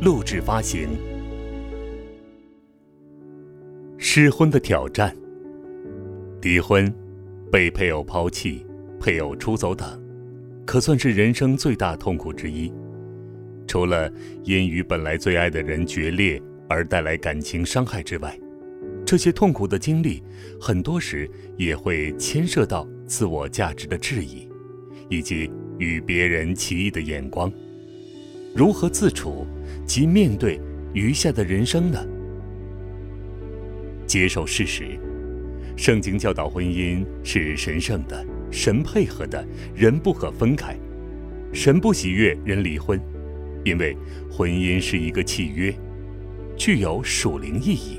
录制发行。失婚的挑战，离婚、被配偶抛弃、配偶出走等，可算是人生最大痛苦之一。除了因与本来最爱的人决裂而带来感情伤害之外，这些痛苦的经历，很多时也会牵涉到自我价值的质疑，以及与别人奇异的眼光。如何自处及面对余下的人生呢？接受事实，圣经教导婚姻是神圣的，神配合的，人不可分开。神不喜悦人离婚。因为婚姻是一个契约，具有属灵意义，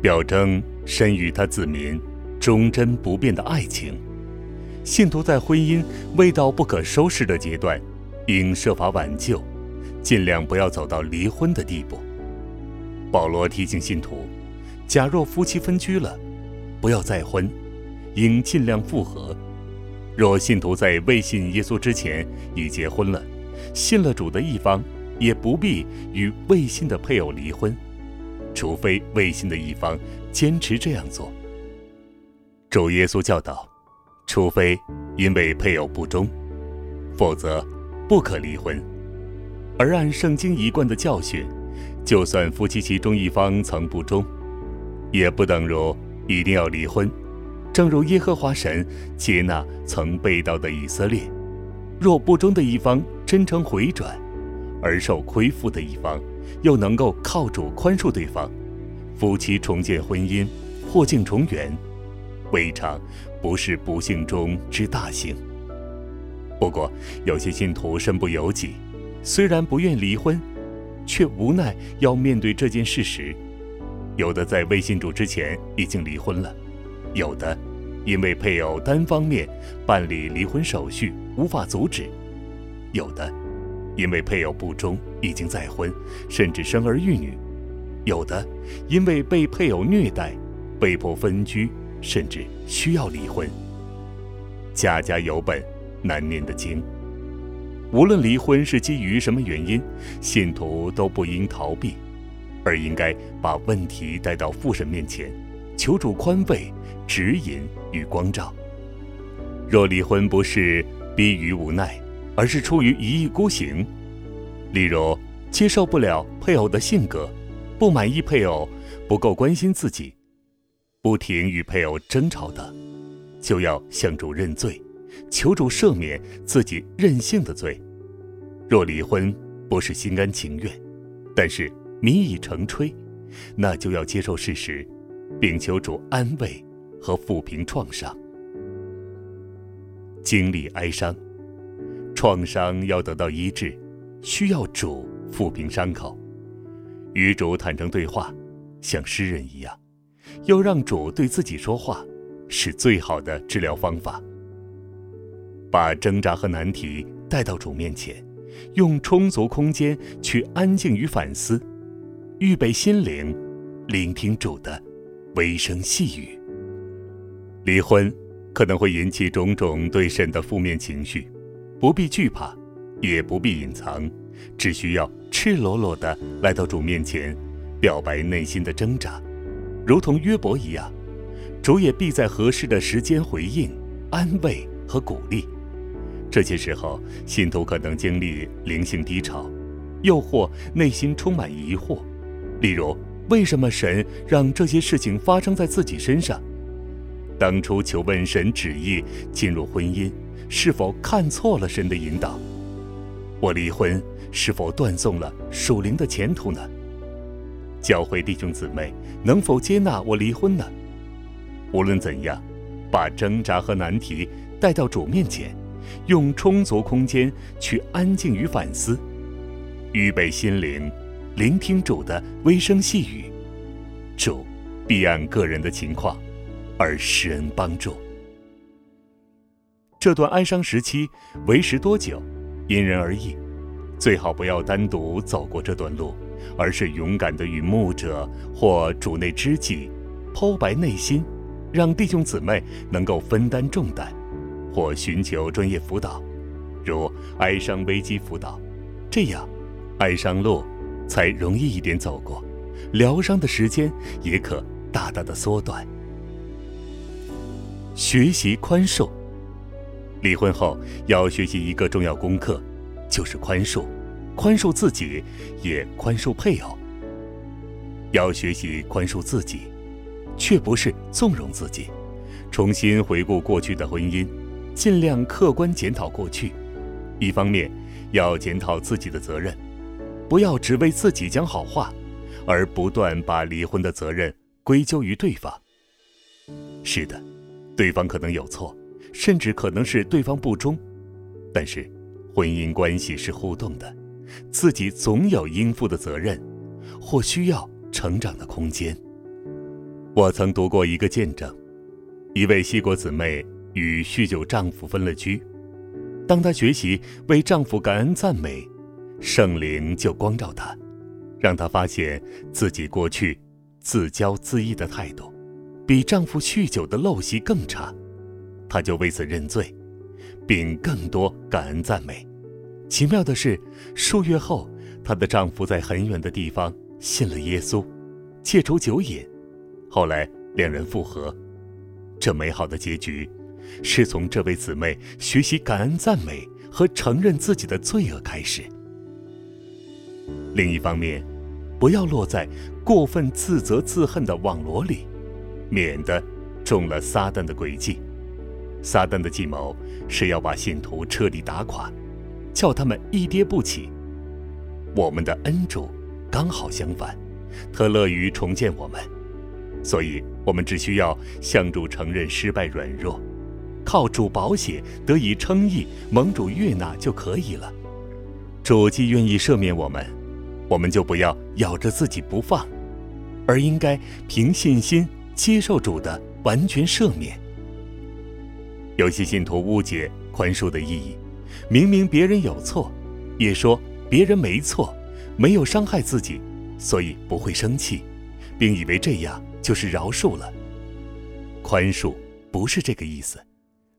表征神与他子民忠贞不变的爱情。信徒在婚姻未到不可收拾的阶段，应设法挽救，尽量不要走到离婚的地步。保罗提醒信徒：假若夫妻分居了，不要再婚，应尽量复合。若信徒在未信耶稣之前已结婚了，信了主的一方，也不必与未信的配偶离婚，除非未信的一方坚持这样做。主耶稣教导，除非因为配偶不忠，否则不可离婚。而按圣经一贯的教训，就算夫妻其中一方曾不忠，也不等如一定要离婚。正如耶和华神接纳曾被盗的以色列。若不忠的一方真诚回转，而受亏负的一方又能够靠主宽恕对方，夫妻重建婚姻，破镜重圆，未尝不是不幸中之大幸。不过，有些信徒身不由己，虽然不愿离婚，却无奈要面对这件事实。有的在未信主之前已经离婚了，有的。因为配偶单方面办理离婚手续无法阻止，有的因为配偶不忠已经再婚，甚至生儿育女；有的因为被配偶虐待，被迫分居，甚至需要离婚。家家有本难念的经。无论离婚是基于什么原因，信徒都不应逃避，而应该把问题带到父神面前。求主宽慰、指引与光照。若离婚不是逼于无奈，而是出于一意孤行，例如接受不了配偶的性格，不满意配偶不够关心自己，不停与配偶争吵的，就要向主认罪，求主赦免自己任性的罪。若离婚不是心甘情愿，但是民已成炊，那就要接受事实。并求主安慰和抚平创伤。经历哀伤，创伤要得到医治，需要主抚平伤口，与主坦诚对话，像诗人一样，要让主对自己说话，是最好的治疗方法。把挣扎和难题带到主面前，用充足空间去安静与反思，预备心灵，聆听主的。微声细语。离婚可能会引起种种对神的负面情绪，不必惧怕，也不必隐藏，只需要赤裸裸的来到主面前，表白内心的挣扎，如同约伯一样，主也必在合适的时间回应、安慰和鼓励。这些时候，信徒可能经历灵性低潮，又或内心充满疑惑，例如。为什么神让这些事情发生在自己身上？当初求问神旨意进入婚姻，是否看错了神的引导？我离婚是否断送了属灵的前途呢？教会弟兄姊妹能否接纳我离婚呢？无论怎样，把挣扎和难题带到主面前，用充足空间去安静与反思，预备心灵，聆听主的微声细语，主必按个人的情况而施恩帮助。这段哀伤时期维持多久，因人而异，最好不要单独走过这段路，而是勇敢地与牧者或主内知己剖白内心，让弟兄姊妹能够分担重担，或寻求专业辅导，如哀伤危机辅导，这样哀伤路才容易一点走过，疗伤的时间也可大大的缩短。学习宽恕。离婚后要学习一个重要功课，就是宽恕，宽恕自己，也宽恕配偶。要学习宽恕自己，却不是纵容自己。重新回顾过去的婚姻，尽量客观检讨过去。一方面要检讨自己的责任，不要只为自己讲好话，而不断把离婚的责任归咎于对方。是的，对方可能有错。甚至可能是对方不忠，但是，婚姻关系是互动的，自己总有应负的责任，或需要成长的空间。我曾读过一个见证，一位西国姊妹与酗酒丈夫分了居，当她学习为丈夫感恩赞美，圣灵就光照她，让她发现自己过去自骄自义的态度，比丈夫酗酒的陋习更差。她就为此认罪，并更多感恩赞美。奇妙的是，数月后，她的丈夫在很远的地方信了耶稣，戒除酒瘾。后来两人复合。这美好的结局，是从这位姊妹学习感恩赞美和承认自己的罪恶开始。另一方面，不要落在过分自责自恨的网罗里，免得中了撒旦的诡计。撒旦的计谋是要把信徒彻底打垮，叫他们一跌不起。我们的恩主刚好相反，特乐于重建我们，所以我们只需要向主承认失败软弱，靠主保险得以称义，蒙主悦纳就可以了。主既愿意赦免我们，我们就不要咬着自己不放，而应该凭信心接受主的完全赦免。有些信徒误解宽恕的意义，明明别人有错，也说别人没错，没有伤害自己，所以不会生气，并以为这样就是饶恕了。宽恕不是这个意思，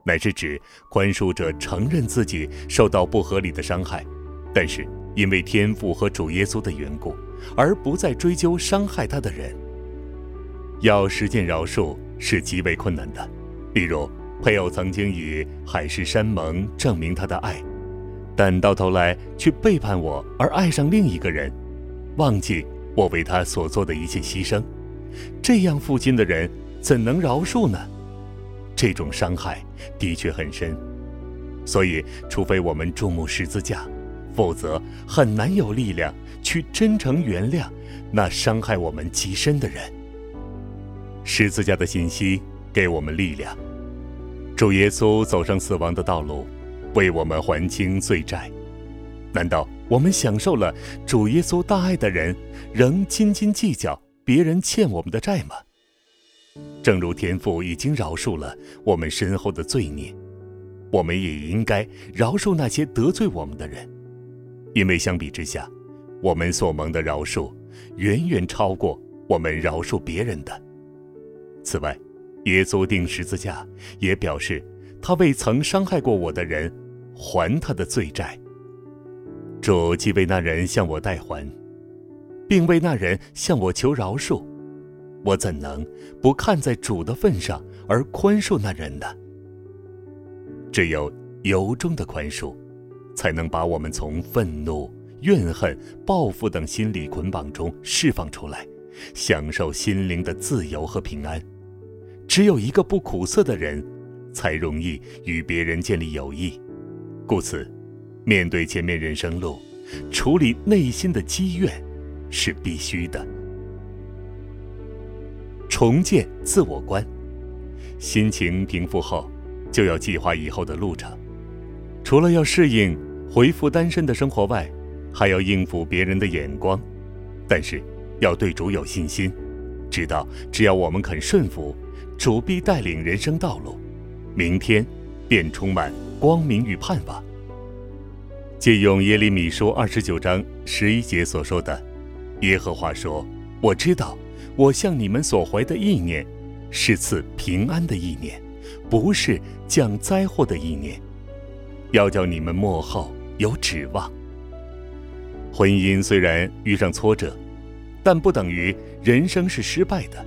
乃是指宽恕者承认自己受到不合理的伤害，但是因为天父和主耶稣的缘故，而不再追究伤害他的人。要实践饶恕是极为困难的，例如。配偶曾经以海誓山盟证明他的爱，但到头来却背叛我而爱上另一个人，忘记我为他所做的一切牺牲，这样负心的人怎能饶恕呢？这种伤害的确很深，所以除非我们注目十字架，否则很难有力量去真诚原谅那伤害我们极深的人。十字架的信息给我们力量。主耶稣走上死亡的道路，为我们还清罪债。难道我们享受了主耶稣大爱的人，仍斤斤计较别人欠我们的债吗？正如天父已经饶恕了我们身后的罪孽，我们也应该饶恕那些得罪我们的人，因为相比之下，我们所蒙的饶恕远远超过我们饶恕别人的。此外，耶稣钉十字架，也表示他为曾伤害过我的人还他的罪债。主既为那人向我代还，并为那人向我求饶恕，我怎能不看在主的份上而宽恕那人呢？只有由衷的宽恕，才能把我们从愤怒、怨恨、报复等心理捆绑中释放出来，享受心灵的自由和平安。只有一个不苦涩的人，才容易与别人建立友谊。故此，面对前面人生路，处理内心的积怨是必须的。重建自我观，心情平复后，就要计划以后的路程。除了要适应恢复单身的生活外，还要应付别人的眼光，但是要对主有信心，知道只要我们肯顺服，主必带领人生道路，明天便充满光明与盼望。借用耶利米书二十九章十一节所说的：“耶和华说，我知道，我向你们所怀的意念，是赐平安的意念，不是降灾祸的意念，要叫你们幕后有指望。”婚姻虽然遇上挫折，但不等于人生是失败的，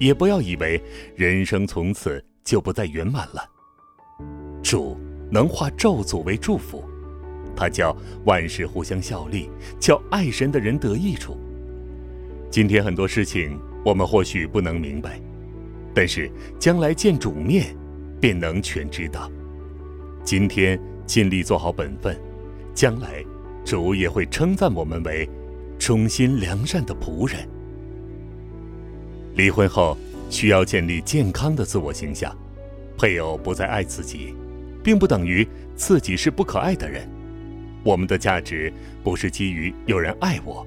也不要以为人生从此就不再圆满了。主能化咒诅为祝福。他叫万事互相效力，叫爱神的人得益处。今天很多事情我们或许不能明白，但是将来见主面，便能全知道。今天尽力做好本分，将来主也会称赞我们为忠心良善的仆人。离婚后需要建立健康的自我形象，配偶不再爱自己，并不等于自己是不可爱的人。我们的价值不是基于有人爱我，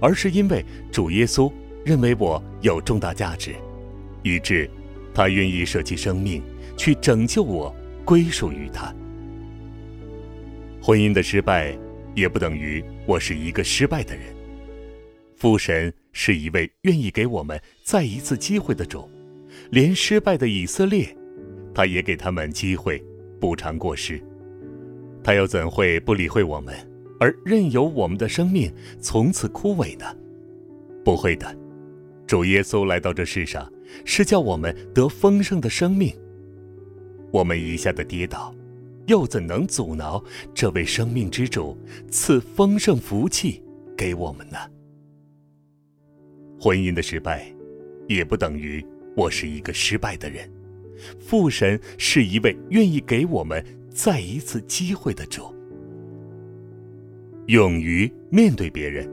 而是因为主耶稣认为我有重大价值，以致他愿意舍弃生命去拯救我，归属于他。婚姻的失败也不等于我是一个失败的人。父神是一位愿意给我们再一次机会的主，连失败的以色列，他也给他们机会补偿过失。他又怎会不理会我们，而任由我们的生命从此枯萎呢？不会的，主耶稣来到这世上，是叫我们得丰盛的生命。我们一下的跌倒，又怎能阻挠这位生命之主赐丰盛福气给我们呢？婚姻的失败，也不等于我是一个失败的人。父神是一位愿意给我们。再一次机会的主，勇于面对别人，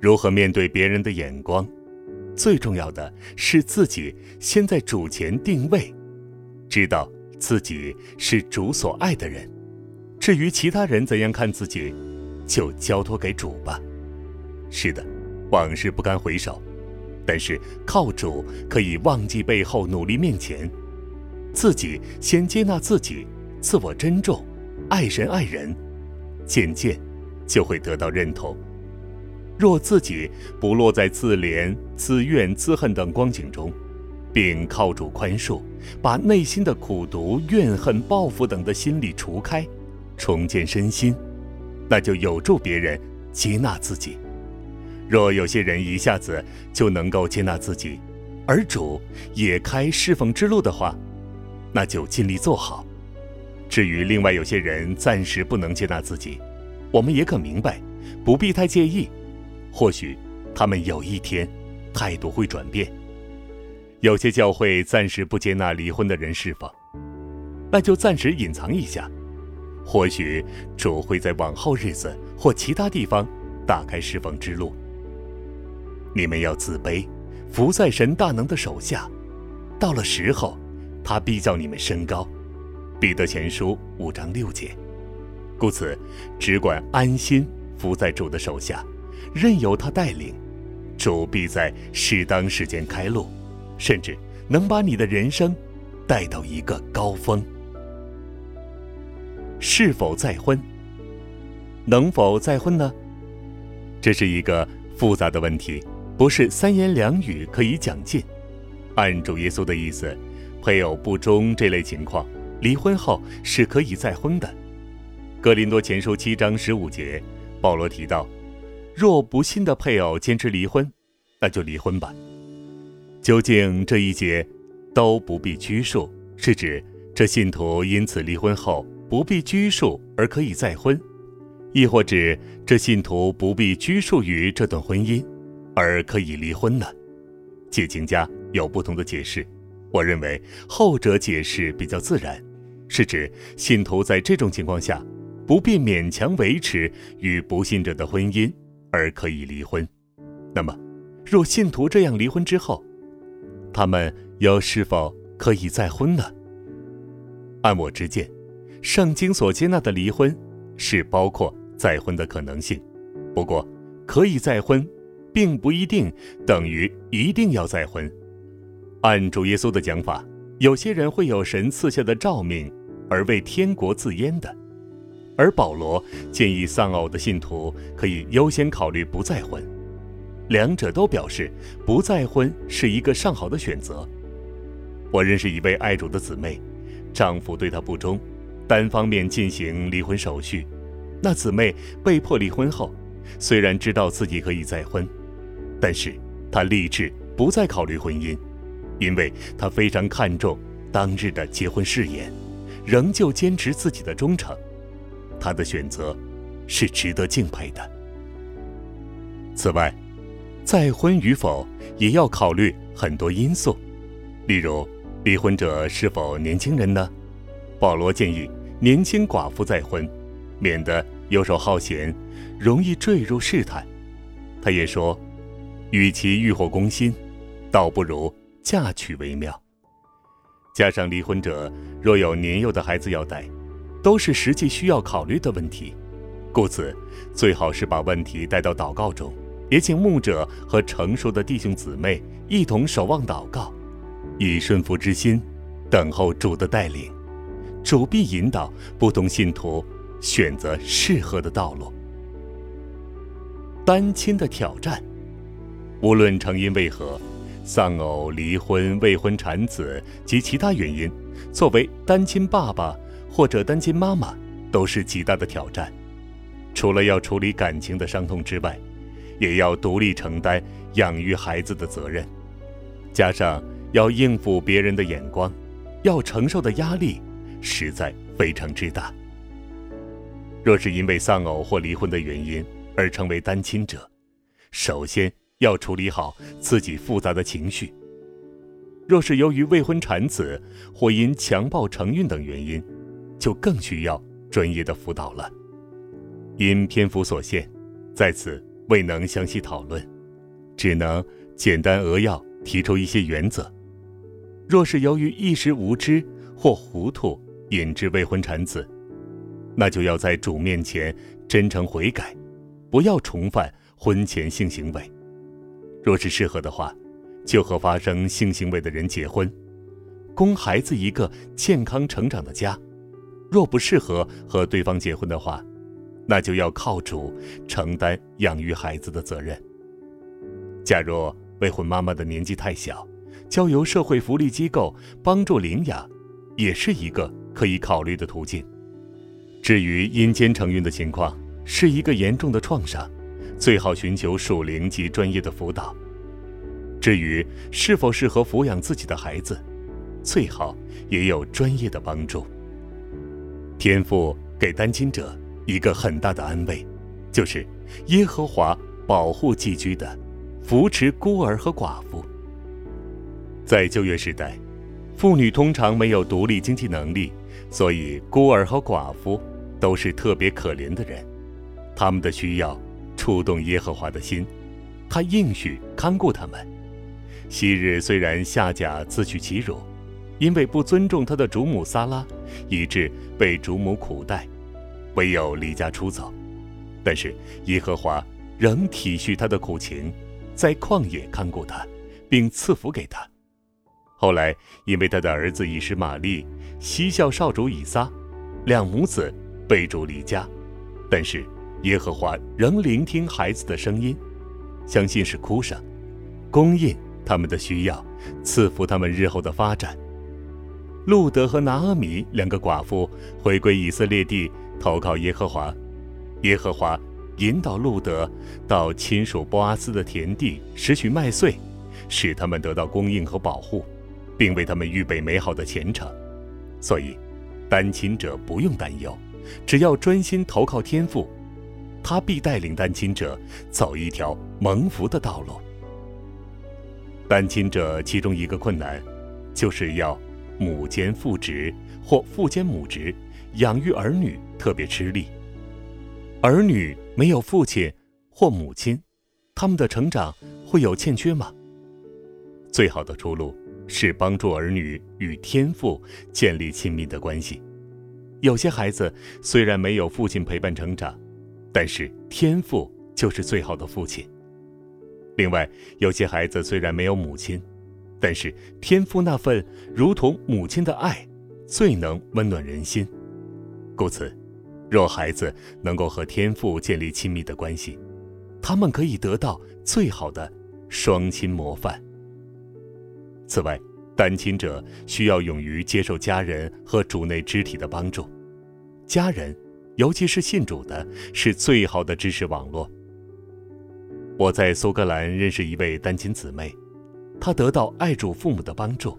如何面对别人的眼光？最重要的是自己先在主前定位，知道自己是主所爱的人。至于其他人怎样看自己，就交托给主吧。是的，往事不堪回首，但是靠主可以忘记背后，努力面前。自己先接纳自己。自我珍重，爱神爱人，渐渐就会得到认同。若自己不落在自怜、自怨、自恨等光景中，并靠主宽恕，把内心的苦毒、怨恨、报复等的心理除开，重建身心，那就有助别人接纳自己。若有些人一下子就能够接纳自己，而主也开侍奉之路的话，那就尽力做好。至于另外有些人暂时不能接纳自己，我们也可明白，不必太介意。或许他们有一天态度会转变。有些教会暂时不接纳离婚的人释放，那就暂时隐藏一下。或许主会在往后日子或其他地方打开释放之路。你们要自卑，伏在神大能的手下，到了时候，他必叫你们升高。彼得前书五章六节，故此，只管安心伏在主的手下，任由他带领，主必在适当时间开路，甚至能把你的人生带到一个高峰。是否再婚？能否再婚呢？这是一个复杂的问题，不是三言两语可以讲尽。按主耶稣的意思，配偶不忠这类情况。离婚后是可以再婚的，《格林多前书》七章十五节，保罗提到：若不信的配偶坚持离婚，那就离婚吧。究竟这一节都不必拘束，是指这信徒因此离婚后不必拘束而可以再婚，亦或指这信徒不必拘束于这段婚姻而可以离婚呢？解经家有不同的解释，我认为后者解释比较自然。是指信徒在这种情况下，不必勉强维持与不信者的婚姻，而可以离婚。那么，若信徒这样离婚之后，他们又是否可以再婚呢？按我之见，圣经所接纳的离婚是包括再婚的可能性。不过，可以再婚，并不一定等于一定要再婚。按主耶稣的讲法，有些人会有神赐下的召命，而为天国自阉的；而保罗建议丧偶的信徒可以优先考虑不再婚。两者都表示不再婚是一个上好的选择。我认识一位爱主的姊妹，丈夫对她不忠，单方面进行离婚手续。那姊妹被迫离婚后，虽然知道自己可以再婚，但是她立志不再考虑婚姻，因为她非常看重当日的结婚誓言，仍旧坚持自己的忠诚。他的选择是值得敬佩的。此外，再婚与否也要考虑很多因素，例如离婚者是否年轻人呢？保罗建议年轻寡妇再婚，免得游手好闲，容易坠入试探。他也说，与其欲火攻心，倒不如嫁娶为妙。加上离婚者若有年幼的孩子要带，都是实际需要考虑的问题，故此最好是把问题带到祷告中。也请牧者和成熟的弟兄姊妹一同守望祷告，以顺服之心等候主的带领，主必引导不同信徒选择适合的道路。单亲的挑战，无论成因为何，丧偶、离婚、未婚产子及其他原因，作为单亲爸爸或者单亲妈妈，都是极大的挑战。除了要处理感情的伤痛之外，也要独立承担养育孩子的责任，加上要应付别人的眼光，要承受的压力实在非常之大。若是因为丧偶或离婚的原因而成为单亲者，首先要处理好自己复杂的情绪；若是由于未婚产子或因强暴承孕等原因，就更需要专业的辅导了。因篇幅所限，在此。未能详细讨论，只能简单扼要提出一些原则。若是由于一时无知或糊涂引致未婚产子，那就要在主面前真诚悔改，不要重犯婚前性行为。若是适合的话，就和发生性行为的人结婚，供孩子一个健康成长的家；若不适合和对方结婚的话，那就要靠主承担养育孩子的责任。假若未婚妈妈的年纪太小，交由社会福利机构帮助领养，也是一个可以考虑的途径。至于阴间承孕的情况，是一个严重的创伤，最好寻求属灵及专业的辅导。至于是否适合抚养自己的孩子，最好也有专业的帮助。天赋给单亲者。一个很大的安慰，就是耶和华保护寄居的，扶持孤儿和寡妇。在旧约时代，妇女通常没有独立经济能力，所以孤儿和寡妇都是特别可怜的人。他们的需要触动耶和华的心，他应许看顾他们。昔日虽然夏甲自取其辱，因为不尊重他的主母撒拉，以致被主母苦待。唯有离家出走，但是耶和华仍体恤他的苦情，在旷野看顾他，并赐福给他。后来，因为他的儿子已是玛丽，嬉笑少主以撒，两母子被逐离家，但是耶和华仍聆听孩子的声音，相信是哭声，供应他们的需要，赐福他们日后的发展。路德和拿阿米两个寡妇回归以色列地。投靠耶和华，耶和华引导路德到亲属波阿斯的田地拾取麦穗，使他们得到供应和保护，并为他们预备美好的前程。所以，单亲者不用担忧，只要专心投靠天父，他必带领单亲者走一条蒙福的道路。单亲者其中一个困难，就是要母兼父职或父兼母职。养育儿女特别吃力，儿女没有父亲或母亲，他们的成长会有欠缺吗？最好的出路是帮助儿女与天父建立亲密的关系。有些孩子虽然没有父亲陪伴成长，但是天赋就是最好的父亲。另外，有些孩子虽然没有母亲，但是天父那份如同母亲的爱，最能温暖人心。故此，若孩子能够和天父建立亲密的关系，他们可以得到最好的双亲模范。此外，单亲者需要勇于接受家人和主内肢体的帮助，家人，尤其是信主的，是最好的支持网络。我在苏格兰认识一位单亲姊妹，他得到爱主父母的帮助，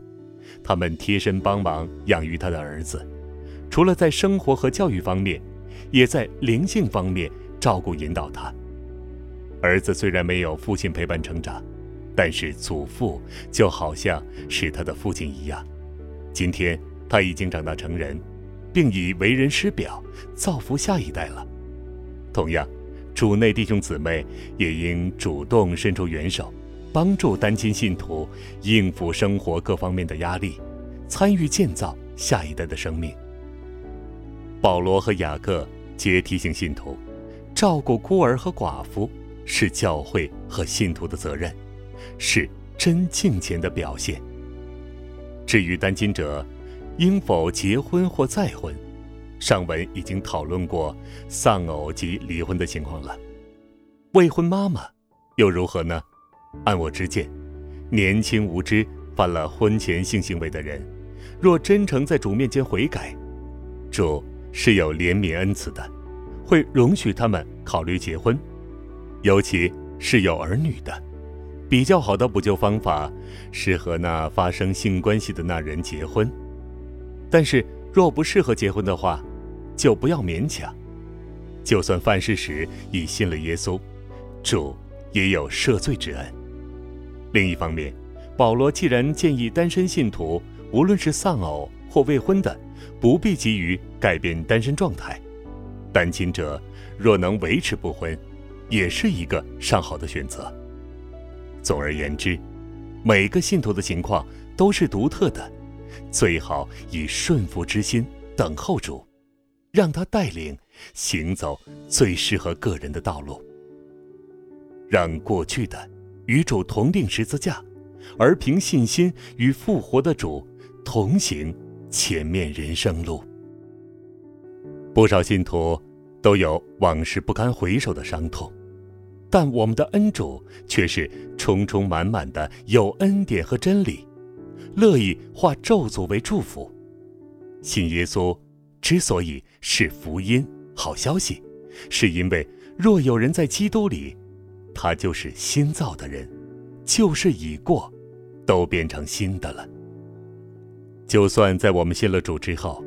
他们贴身帮忙养育他的儿子，除了在生活和教育方面，也在灵性方面照顾引导他。儿子虽然没有父亲陪伴成长，但是祖父就好像是他的父亲一样。今天他已经长大成人，并以为人师表，造福下一代了。同样。主内弟兄姊妹也应主动伸出援手，帮助单亲信徒应付生活各方面的压力，参与建造下一代的生命。保罗和雅各皆提醒信徒，照顾孤儿和寡妇是教会和信徒的责任，是真敬虔的表现。至于单亲者应否结婚或再婚？上文已经讨论过丧偶及离婚的情况了，未婚妈妈又如何呢？按我之见，年轻无知犯了婚前性行为的人，若真诚在主面前悔改，主是有怜悯恩慈的，会容许他们考虑结婚，尤其是有儿女的。比较好的补救方法是和那发生性关系的那人结婚，但是若不适合结婚的话，就不要勉强，就算犯事时已信了耶稣，主也有赦罪之恩。另一方面，保罗既然建议单身信徒，无论是丧偶或未婚的，不必急于改变单身状态，单亲者若能维持不婚，也是一个上好的选择。总而言之，每个信徒的情况都是独特的，最好以顺服之心等候主。让他带领行走最适合个人的道路，让过去的与主同定十字架，而凭信心与复活的主同行前面人生路。不少信徒都有往事不堪回首的伤痛，但我们的恩主却是充充满满的有恩典和真理，乐意化咒诅为祝福。信耶稣。之所以是福音好消息，是因为若有人在基督里，他就是新造的人，旧事已过，都变成新的了。就算在我们信了主之后，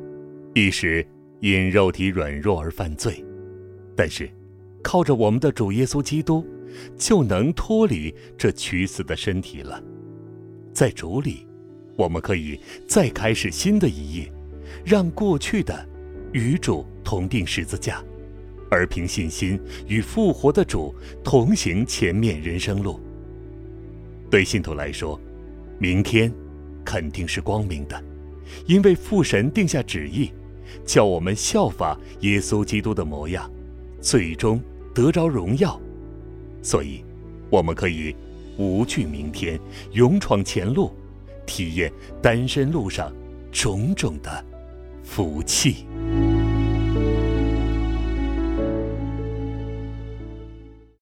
一时因肉体软弱而犯罪，但是靠着我们的主耶稣基督，就能脱离这屈死的身体了。在主里，我们可以再开始新的一页。让过去的与主同定十字架，而凭信心与复活的主同行前面人生路。对信徒来说，明天肯定是光明的，因为父神定下旨意，叫我们效法耶稣基督的模样，最终得着荣耀。所以，我们可以无惧明天，勇闯前路，体验单身路上种种的。福气。